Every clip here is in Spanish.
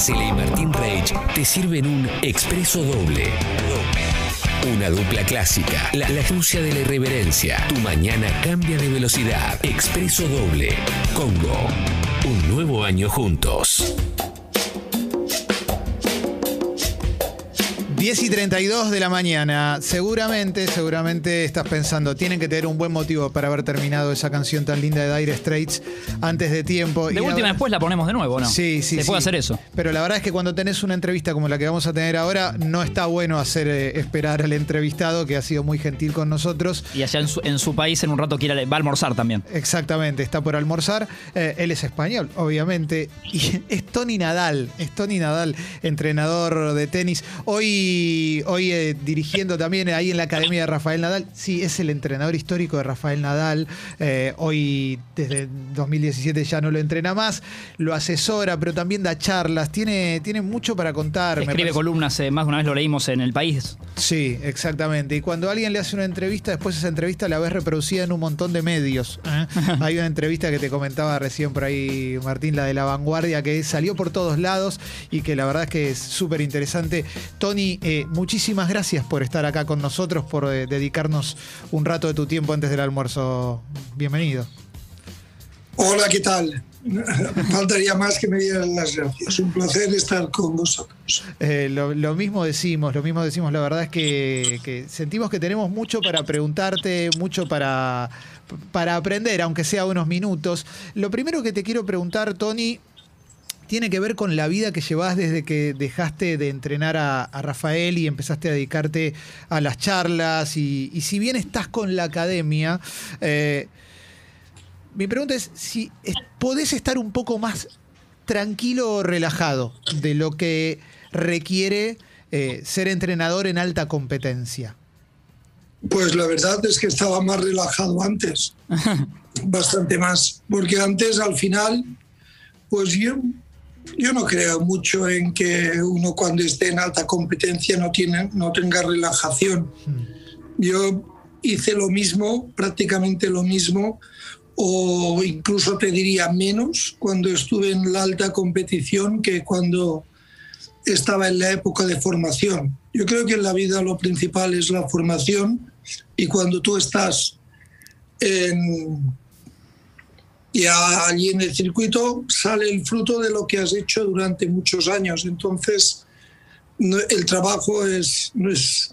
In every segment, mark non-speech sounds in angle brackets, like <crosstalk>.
Marcela y Martín Reich te sirven un expreso doble. Una dupla clásica, la, la de la irreverencia. Tu mañana cambia de velocidad. Expreso doble. Congo. Un nuevo año juntos. 10 y 32 de la mañana. Seguramente, seguramente estás pensando, tienen que tener un buen motivo para haber terminado esa canción tan linda de Dire Straits antes de tiempo. De Y última después la ponemos de nuevo, ¿no? Sí, sí, Se sí. puede hacer eso. Pero la verdad es que cuando tenés una entrevista como la que vamos a tener ahora, no está bueno hacer eh, esperar al entrevistado, que ha sido muy gentil con nosotros. Y allá en su, en su país en un rato quiere, va a almorzar también. Exactamente, está por almorzar. Eh, él es español, obviamente. Y <laughs> es Tony Nadal, es Tony Nadal, entrenador de tenis. Hoy, hoy eh, dirigiendo también ahí en la Academia de Rafael Nadal. Sí, es el entrenador histórico de Rafael Nadal. Eh, hoy, desde 2017, ya no lo entrena más. Lo asesora, pero también da charlas. Tiene, tiene mucho para contar. Escribe columnas, eh, más de una vez lo leímos en El País. Sí, exactamente. Y cuando alguien le hace una entrevista, después esa entrevista la ves reproducida en un montón de medios. ¿eh? <laughs> Hay una entrevista que te comentaba recién por ahí, Martín, la de la vanguardia, que salió por todos lados y que la verdad es que es súper interesante. Tony, eh, muchísimas gracias por estar acá con nosotros, por eh, dedicarnos un rato de tu tiempo antes del almuerzo. Bienvenido. Hola, ¿qué tal? <laughs> Faltaría más que me dieran las gracias. Un placer estar con vosotros. Eh, lo, lo mismo decimos, lo mismo decimos. La verdad es que, que sentimos que tenemos mucho para preguntarte, mucho para, para aprender, aunque sea unos minutos. Lo primero que te quiero preguntar, Tony, tiene que ver con la vida que llevas desde que dejaste de entrenar a, a Rafael y empezaste a dedicarte a las charlas. Y, y si bien estás con la academia, eh, mi pregunta es si es- podés estar un poco más tranquilo o relajado de lo que requiere eh, ser entrenador en alta competencia. Pues la verdad es que estaba más relajado antes, <laughs> bastante más, porque antes al final, pues yo, yo no creo mucho en que uno cuando esté en alta competencia no, tiene, no tenga relajación. Yo hice lo mismo, prácticamente lo mismo, o incluso te diría menos cuando estuve en la alta competición que cuando estaba en la época de formación. Yo creo que en la vida lo principal es la formación y cuando tú estás en, ya allí en el circuito sale el fruto de lo que has hecho durante muchos años. Entonces, el trabajo es, no es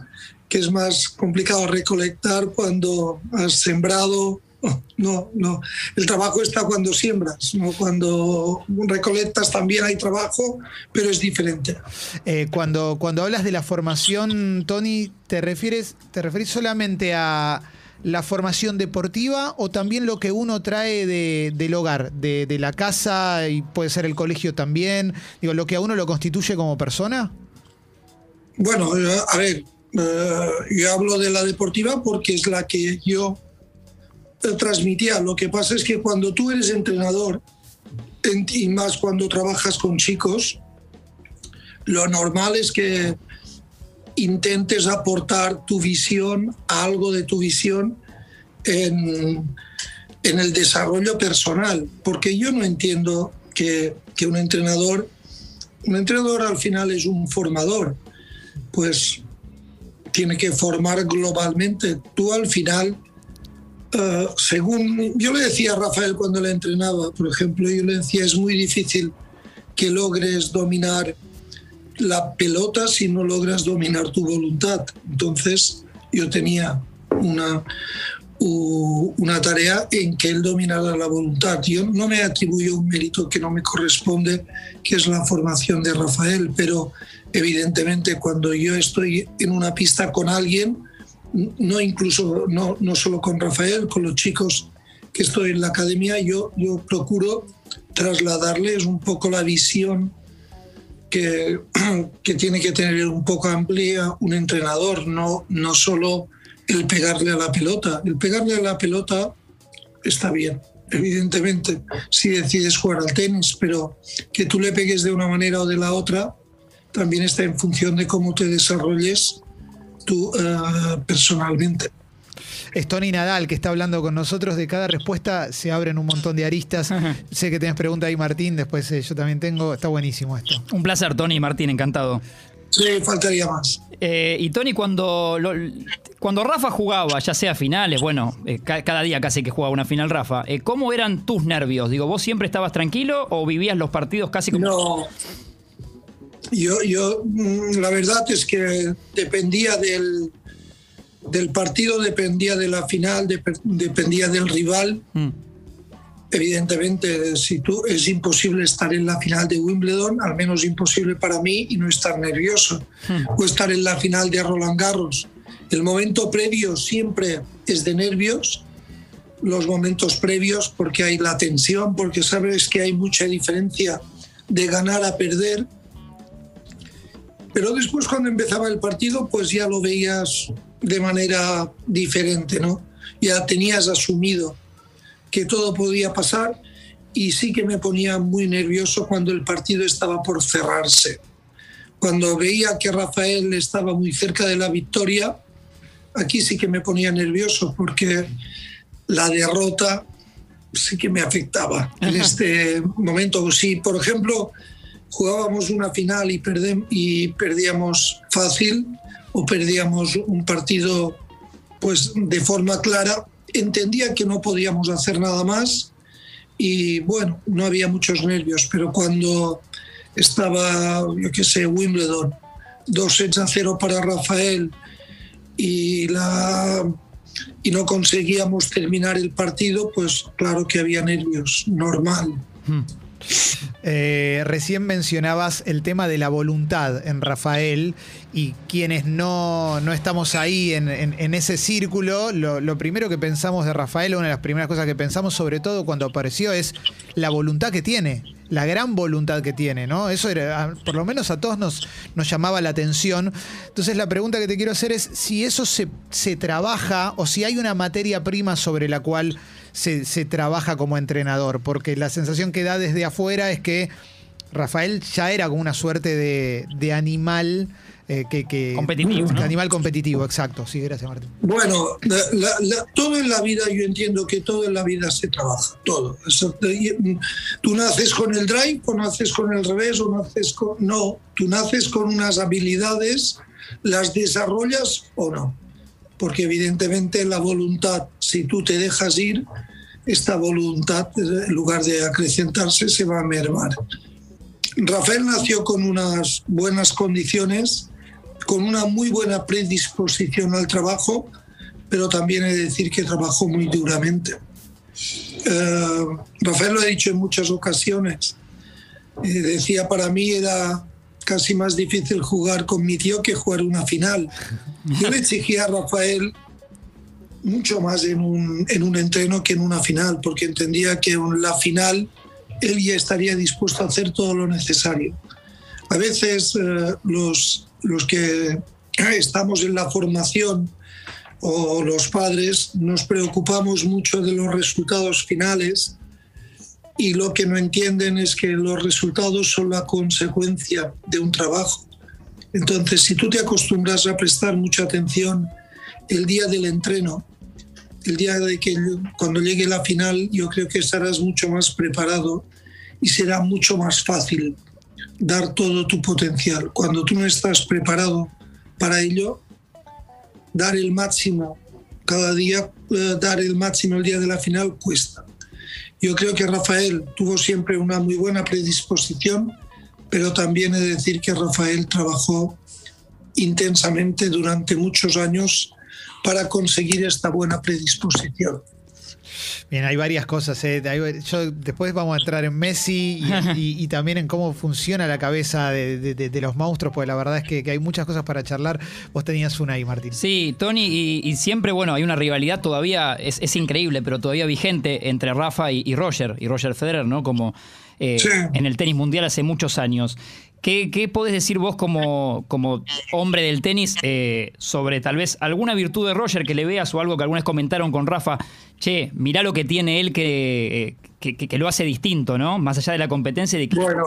que es más complicado recolectar cuando has sembrado. <laughs> No, no. El trabajo está cuando siembras, cuando recolectas también hay trabajo, pero es diferente. Eh, cuando, cuando hablas de la formación, Tony, ¿te refieres, ¿te refieres solamente a la formación deportiva o también lo que uno trae de- del hogar, de, la casa y puede ser el colegio también? Digo, lo que a uno lo constituye como persona. Bueno, eh, a ver, eh, yo hablo de la deportiva porque es la que yo eh, transmitía. Lo que pasa es que cuando tú eres entrenador, en- y más cuando trabajas con chicos, lo normal es que intentes aportar tu visión, algo de tu visión en, en el desarrollo personal, porque yo no entiendo que, que un entrenador, un entrenador al final es un formador, pues tiene que formar globalmente. Tú al final, eh, según yo le decía a Rafael cuando le entrenaba, por ejemplo, yo le decía, es muy difícil que logres dominar la pelota si no logras dominar tu voluntad. Entonces yo tenía una, una tarea en que él dominara la voluntad. Yo no me atribuyo un mérito que no me corresponde, que es la formación de Rafael, pero evidentemente cuando yo estoy en una pista con alguien, no incluso, no, no solo con Rafael, con los chicos que estoy en la academia, yo, yo procuro trasladarles un poco la visión <clears throat> que, tiene que tener un poco amplia un entrenador, no, no solo el pegarle a la pelota. El pegarle a la pelota está bien, evidentemente, si decides jugar al tenis, pero que tú le pegues de una manera o de la otra también está en función de cómo te desarrolles tú eh, personalmente. Es Tony Nadal que está hablando con nosotros. De cada respuesta se abren un montón de aristas. sé que tenés pregunta ahí, Martín. Después eh, yo también tengo. Está buenísimo esto. Un placer, Tony y Martín, encantado. Sí, faltaría más. Eh, y Tony, cuando, lo- cuando Rafa jugaba, ya sea finales, bueno, eh, ca- cada día casi que jugaba una final Rafa, eh, ¿cómo eran tus nervios? Digo, ¿vos siempre estabas tranquilo o vivías los partidos casi como... No. Yo, yo, mm, la verdad es que dependía del, del partido, dependía de la final, dep- dependía del rival. Mm. Evidentemente, si tú es imposible estar en la final de Wimbledon, al menos imposible para mí, y no estar nervioso, o estar en la final de Roland Garros. El momento previo siempre es de nervios, los momentos previos, porque hay la tensión, porque sabes que hay mucha diferencia de ganar a perder. Pero después cuando empezaba el partido, pues ya lo veías de manera diferente, ¿no? Ya tenías asumido que todo podía pasar y sí que me ponía muy nervioso cuando el partido estaba por cerrarse. Cuando veía que Rafael estaba muy cerca de la victoria, aquí sí que me ponía nervioso porque la derrota sí que me afectaba en este momento. Si, por ejemplo, jugábamos una final y, perdíamos fácil o perdíamos un partido pues de forma clara, entendía que no podíamos hacer nada más y bueno, no había muchos nervios, pero cuando estaba, yo qué sé, Wimbledon, dos sets a cero para Rafael y, la, y no conseguíamos terminar el partido, pues claro que había nervios, normal. Eh, recién mencionabas el tema de la voluntad en Rafael y quienes no, no estamos ahí en, en- ese círculo, lo, primero que pensamos de Rafael, una de las primeras cosas que pensamos sobre todo cuando apareció es la voluntad que tiene, la gran voluntad que tiene, ¿no? Eso era, por lo menos a todos nos, nos llamaba la atención. Entonces la pregunta que te quiero hacer es si eso se, se trabaja o si hay una materia prima sobre la cual se, se trabaja como entrenador, porque la sensación que da desde afuera es que Rafael ya era como una suerte de, de animal eh, que, que- Competitivo, ¿no? Animal competitivo, exacto. Sí, gracias, Martín. Bueno, la- la- la- todo en la vida, yo entiendo que todo en la vida se trabaja, todo. Eso, mm, tú naces con el drive o naces con el revés o naces con... No, tú naces con unas habilidades, las desarrollas o no. Porque evidentemente la voluntad, si tú te dejas ir, esta voluntad, en lugar de acrecentarse, se va a mermar. Rafael nació con unas buenas condiciones, con una muy buena predisposición al trabajo, pero también he de decir que trabajó muy duramente. Eh, Rafael lo ha dicho en muchas ocasiones. Eh, decía, para mí era casi más difícil jugar con mi tío que jugar una final. Yo le exigía a Rafael mucho más en un, en un entreno que en una final, porque entendía que en la final él ya estaría dispuesto a hacer todo lo necesario. A veces eh, los, los que estamos en la formación o los padres nos preocupamos mucho de los resultados finales y lo que no entienden es que los resultados son la consecuencia de un trabajo. Entonces, si tú te acostumbras a prestar mucha atención el día del entreno, el día de que cuando llegue la final, yo creo que estarás mucho más preparado y será mucho más fácil dar todo tu potencial. Cuando tú no estás preparado para ello, dar el máximo cada día, eh, dar el máximo el día de la final cuesta. Yo creo que Rafael tuvo siempre una muy buena predisposición, pero también he de decir que Rafael trabajó intensamente durante muchos años para conseguir esta buena predisposición. Bien, hay varias cosas. eh. Yo- después vamos a entrar en Messi y, y- y también en cómo funciona la cabeza de, de- de- de los monstruos, porque la verdad es que, que hay muchas cosas para charlar. Vos tenías una ahí, Martín. Sí, Tony, y, y siempre, bueno, hay una rivalidad todavía, es, es increíble, pero todavía vigente entre Rafa y, y Roger, y Roger Federer, ¿no? Como eh, Sí. en el tenis mundial hace muchos años. ¿Qué, qué podés decir vos como, como hombre del tenis eh, sobre tal vez alguna virtud de Roger que le veas o algo que alguna vez comentaron con Rafa? Che, mirá lo que tiene él que, que, que- que lo hace distinto, ¿no? Más allá de la competencia y de. Bueno,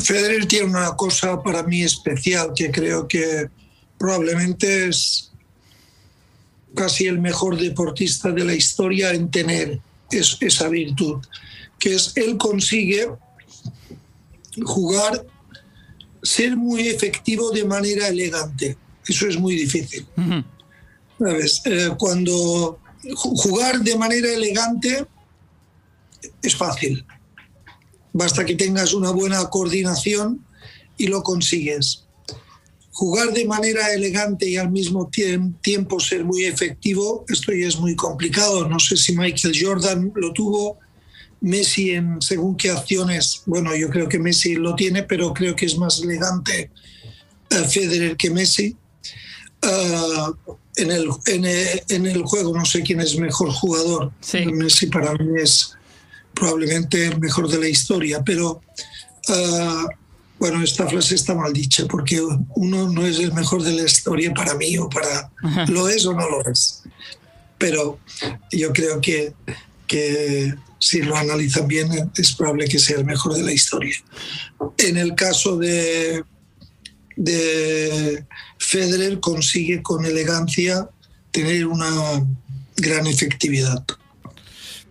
Federer tiene una cosa para mí especial que creo que probablemente es casi el mejor deportista de la historia en tener esa virtud, que es él consigue jugar, ser muy efectivo de manera elegante. Eso es muy difícil. Eh, cuando jugar de manera elegante es fácil. Basta que tengas una buena coordinación y lo consigues. Jugar de manera elegante y al mismo tiempo ser muy efectivo, esto ya es muy complicado. No sé si Michael Jordan lo tuvo, Messi en según qué acciones, bueno, yo creo que Messi lo tiene, pero creo que es más elegante uh, Federer que Messi. Uh, en, el, en, el, juego no sé quién es mejor jugador. Messi para mí es probablemente el mejor de la historia, pero uh, bueno, esta frase está mal dicha porque uno no es el mejor de la historia para mí o para... ¿Lo es o no lo es? Pero yo creo que, que si lo analizan bien, es probable que sea el mejor de la historia. En el caso de, de Federer, consigue con elegancia tener una gran efectividad.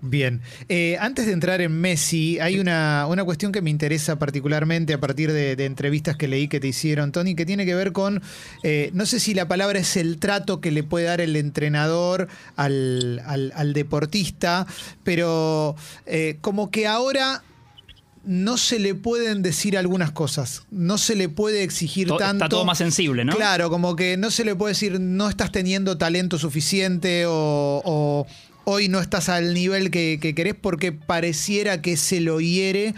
Bien, eh, antes de entrar en Messi, hay una, una, cuestión que me interesa particularmente a partir de, entrevistas que leí que te hicieron, Tony, que tiene que ver con, eh, no sé si la palabra es el trato que le puede dar el entrenador al, al, deportista, pero eh, como que ahora no se le pueden decir algunas cosas, no se le puede exigir tanto. Está todo más sensible, ¿no? Claro, como que no se le puede decir no estás teniendo talento suficiente o hoy no estás al nivel que, querés porque pareciera que se lo hiere.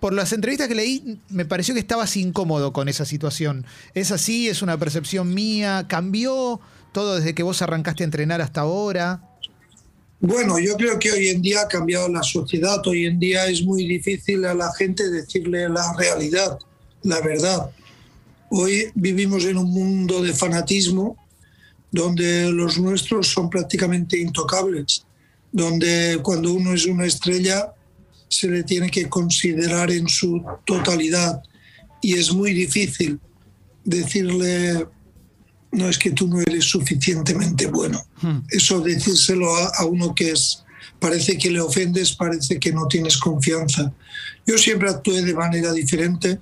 Por las entrevistas que leí, me pareció que estabas incómodo con esa situación. ¿Es así? ¿Es una percepción mía? ¿Cambió todo desde que vos arrancaste a entrenar hasta ahora? Bueno, yo creo que hoy en día ha cambiado la sociedad. Hoy en día es muy difícil a la gente decirle la realidad, la verdad. Hoy vivimos en un mundo de fanatismo donde los nuestros son prácticamente intocables, donde cuando uno es una estrella se le tiene que considerar en su totalidad y es muy difícil decirle no es que tú no eres suficientemente bueno. Hmm. Eso decírselo a, uno que es parece que le ofendes, parece que no tienes confianza. Yo siempre actué de manera diferente.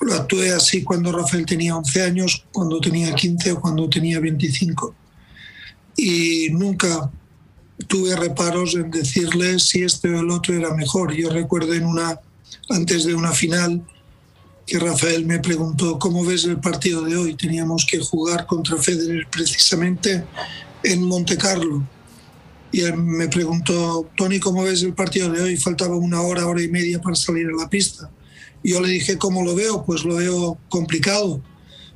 Lo actué así cuando Rafael tenía 11 años, cuando tenía 15 o cuando tenía 25. Y nunca tuve reparos en decirle si este o el otro era mejor. Yo recuerdo en una, antes de una final, que Rafael me preguntó, ¿cómo ves el partido de hoy? Teníamos que jugar contra Federer precisamente en Monte Carlo. Y él me preguntó, Tony, ¿cómo ves el partido de hoy? Faltaba una hora, hora y media para salir a la pista. Yo le dije, ¿cómo lo veo? Pues lo veo complicado.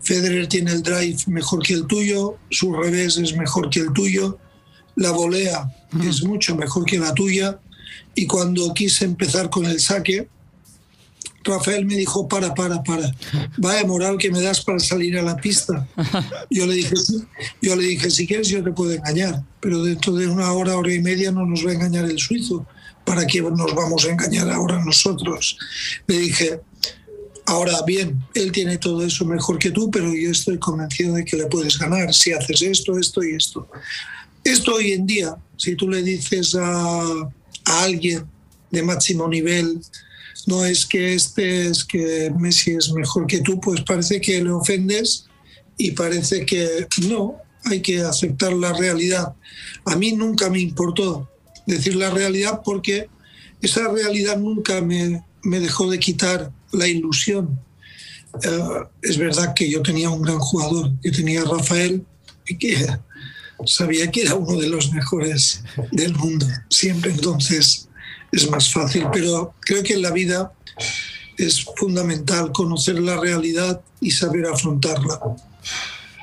Federer tiene el drive mejor que el tuyo, su revés es mejor que el tuyo, la volea es mucho mejor que la tuya. Y cuando quise empezar con el saque, Rafael me dijo, para, para, para, vaya moral que me das para salir a la pista. <laughs> Yo le dije, yo le dije, si quieres yo te puedo engañar, pero dentro de una hora, hora y media no nos va a engañar el suizo. ¿Para qué nos vamos a engañar ahora nosotros? Le dije, ahora bien, él tiene todo eso mejor que tú, pero yo estoy convencido de que le puedes ganar si haces esto, esto y esto. Esto hoy en día, si tú le dices a, alguien de máximo nivel, no es que este es que Messi es mejor que tú, pues parece que le ofendes y parece que no, hay que aceptar la realidad. A mí nunca me importó decir la realidad porque esa realidad nunca me, me dejó de quitar la ilusión. Eh, es verdad que yo tenía un gran jugador, que tenía a Rafael, que sabía que era uno de los mejores del mundo, siempre entonces es más fácil, pero creo que en la vida es fundamental conocer la realidad y saber afrontarla.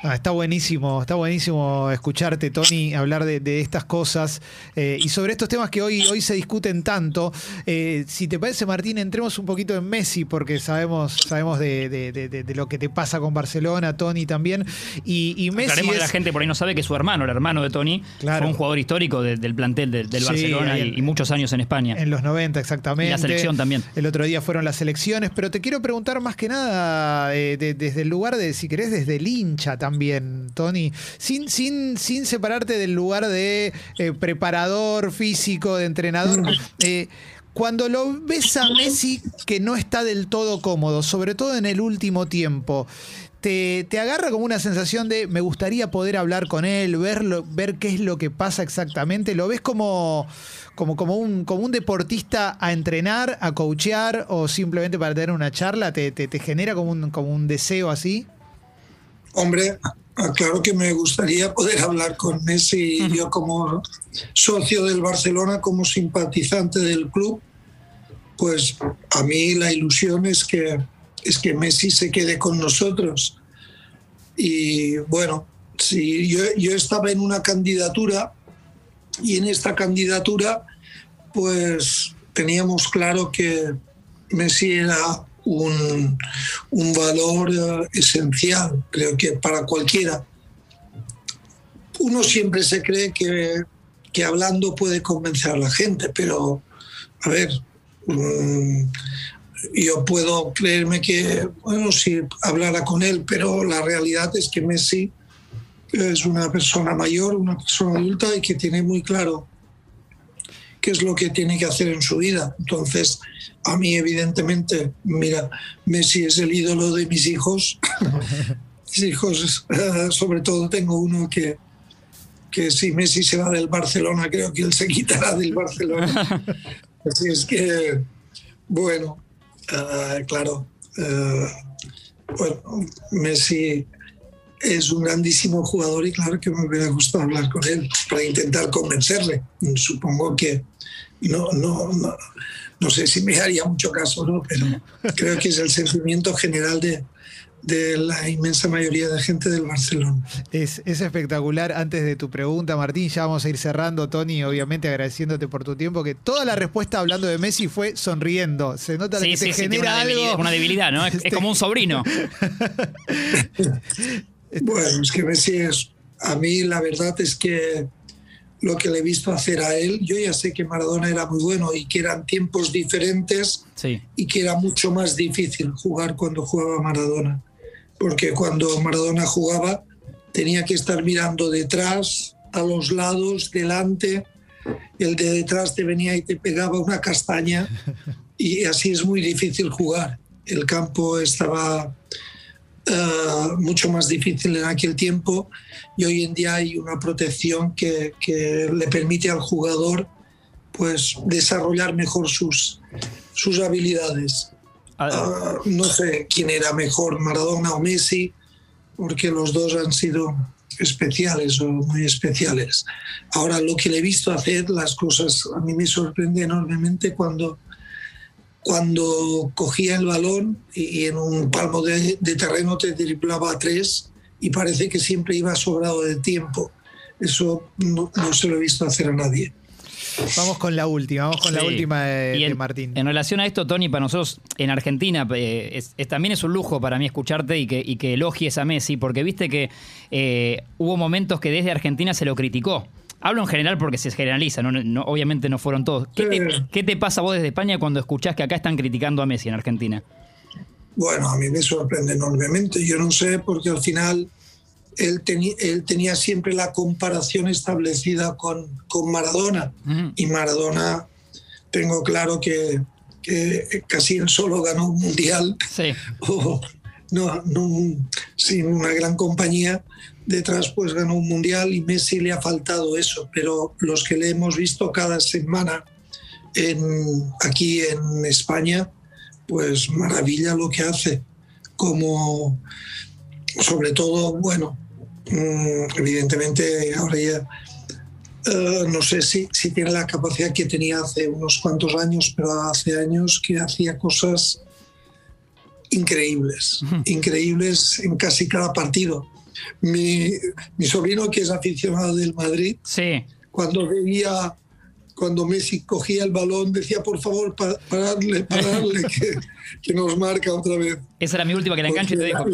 Ah, está buenísimo, está buenísimo escucharte, Tony, hablar de, estas cosas eh, y sobre estos temas que hoy, hoy se discuten tanto. Eh, si te parece, Martín, entremos un poquito en Messi, porque sabemos, sabemos de, lo que te pasa con Barcelona, Tony también. Y, y Messi. la gente por ahí no sabe que su hermano, el hermano de Tony, fue un jugador histórico del plantel del, Barcelona y, muchos años en España. En los 90, exactamente. Y la selección también. El otro día fueron las elecciones, pero te quiero preguntar más que nada eh, desde el lugar de, si querés, desde el hincha también también, Tony, sin, sin, sin separarte del lugar de eh, preparador físico, de entrenador. Eh, cuando lo ves a Messi que no está del todo cómodo, sobre todo en el último tiempo, te, agarra como una sensación de me gustaría poder hablar con él, verlo, ver qué es lo que pasa exactamente. ¿Lo ves como, como, como, un, como un deportista a entrenar, a coachear o simplemente para tener una charla? ¿Te, te, genera como un, como un deseo así? Hombre, claro que me gustaría poder hablar con Messi. Yo como socio del Barcelona, como simpatizante del club, pues a mí la ilusión es que es que Messi se quede con nosotros. Y bueno, si yo, yo estaba en una candidatura y en esta candidatura pues teníamos claro que Messi era un, un valor eh, esencial, creo que para cualquiera. Uno siempre se cree que, que hablando puede convencer a la gente, pero a ver, mm, yo puedo creerme que, bueno, si hablara con él, pero la realidad es que Messi es una persona mayor, una persona adulta y que tiene muy claro qué es lo que tiene que hacer en su vida. Entonces, a mí evidentemente, mira, Messi es el ídolo de mis hijos. <laughs> mis hijos, sobre todo tengo uno que, que si Messi se va del Barcelona, creo que él se quitará del Barcelona. <laughs> Así es que, bueno, Ah, claro, ah, bueno, Messi es un grandísimo jugador y claro que me hubiera gustado hablar con él para intentar convencerle. Supongo que no, no, no, no sé si me haría mucho caso, ¿no? pero creo que es el sentimiento general de, de la inmensa mayoría de gente del Barcelona. Es, espectacular. Antes de tu pregunta, Martín, ya vamos a ir cerrando, Tony, obviamente agradeciéndote por tu tiempo, que toda la respuesta hablando de Messi fue sonriendo. Se nota que te genera algo. una debilidad, ¿no? Es, como un sobrino. <laughs> bueno, es que Messi es. A mí la verdad es que lo que le he visto hacer a él, yo ya sé que Maradona era muy bueno y que eran tiempos diferentes y que era mucho más difícil jugar cuando jugaba Maradona porque cuando Maradona jugaba tenía que estar mirando detrás, a los lados, delante. El de detrás te venía y te pegaba una castaña <laughs> y así es muy difícil jugar. El campo estaba eh, mucho más difícil en aquel tiempo y hoy en día hay una protección que, que le permite al jugador pues desarrollar mejor sus, sus habilidades. Ah, no sé quién era mejor, Maradona o Messi, porque los dos han sido especiales o muy especiales. Ahora, lo que le he visto hacer, las cosas, a mí me sorprende enormemente cuando, cuando cogía el balón y, en un palmo de, terreno te driblaba a tres y parece que siempre iba sobrado de tiempo. Eso no se lo he visto hacer a nadie. Vamos con la última, vamos con la última de, Martín. En relación a esto, Tony, para nosotros en Argentina eh, también es un lujo para mí escucharte y que, y que elogies a Messi, porque viste que eh, hubo momentos que desde Argentina se lo criticó. Hablo en general porque se generaliza, no, obviamente no fueron todos. ¿Qué te, ¿Qué te pasa vos desde España cuando escuchás que acá están criticando a Messi en Argentina? Bueno, a mí me sorprende enormemente. Yo no sé, porque al final él, él, tenía siempre la comparación establecida con, con Maradona. Y Maradona, tengo claro que, que, casi él solo ganó un mundial. Sí. <laughs> no, no, sin una gran compañía detrás, pues ganó un mundial y Messi le ha faltado eso. Pero los que le hemos visto cada semana en, aquí en España, pues maravilla lo que hace. Como sobre todo, bueno, Mm, evidentemente ahora ya eh, no sé si, si tiene la capacidad que tenía hace unos cuantos años, pero hace años que hacía cosas increíbles, increíbles en casi cada partido. Mi, mi, sobrino, que es aficionado del Madrid, sí. cuando veía, cuando Messi cogía el balón, decía, por favor, pararle, pararle, <laughs> que, que, nos marca otra vez. Esa era mi última que la engancho y te dejo.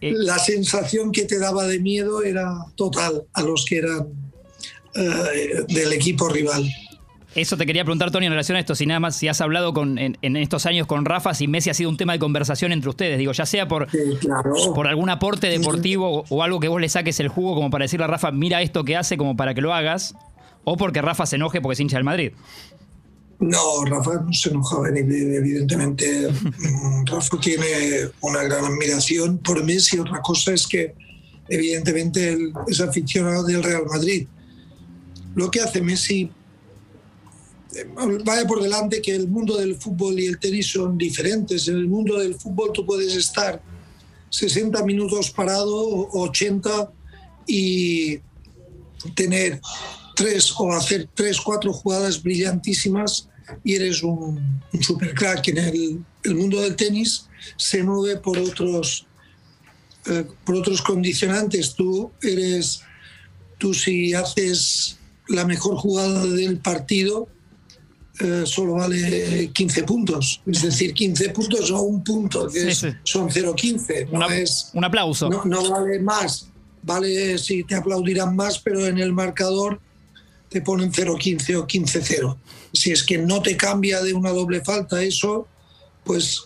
Eh, la sensación que te daba de miedo era total a los que eran eh, del equipo rival. Eso te quería preguntar, Tony, en relación a esto, si nada más, si has hablado con, en, estos años con Rafa, si Messi ha sido un tema de conversación entre ustedes, digo, ya sea por, por algún aporte deportivo o, algo que vos le saques el jugo como para decirle a Rafa, mira esto que hace como para que lo hagas, o porque Rafa se enoje porque es hincha del Madrid. No, Rafa no se enojaba, evidentemente. Mm, Rafa tiene una gran admiración por Messi. Otra cosa es que, evidentemente, él es aficionado del Real Madrid. Lo que hace Messi vaya por delante que el mundo del fútbol y el tenis son diferentes. En el mundo del fútbol tú puedes estar 60 minutos parado, 80 y tener tres o hacer tres, cuatro jugadas brillantísimas y eres un, super crack. En el, mundo del tenis se mueve por otros, eh, por otros condicionantes. Tú eres, tú si haces la mejor jugada del partido, eh, solo vale 15 puntos. Es decir, 15 puntos o un punto, que son 0,15. No es, un aplauso. No, no, vale más. Vale si te aplaudirán más, pero en el marcador te ponen 0,15 o 15-0. Si es que no te cambia de una doble falta eso, pues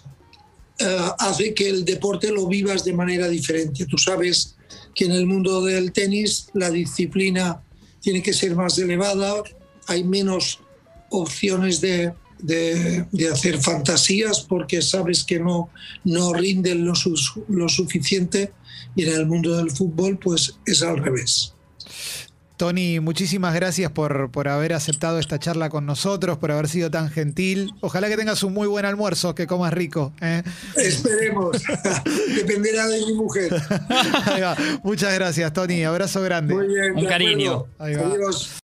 eh, hace que el deporte lo vivas de manera diferente. Tú sabes que en el mundo del tenis la disciplina tiene que ser más elevada, hay menos opciones de, de, hacer fantasías porque sabes que no, no rinden lo, lo suficiente y en el mundo del fútbol pues es al revés. Tony, muchísimas gracias por, por, haber aceptado esta charla con nosotros, por haber sido tan gentil. Ojalá que tengas un muy buen almuerzo, que comas rico. ¿eh? Esperemos. <laughs> Dependerá de mi mujer. <laughs> Muchas gracias, Tony. Abrazo grande. un cariño. Adiós.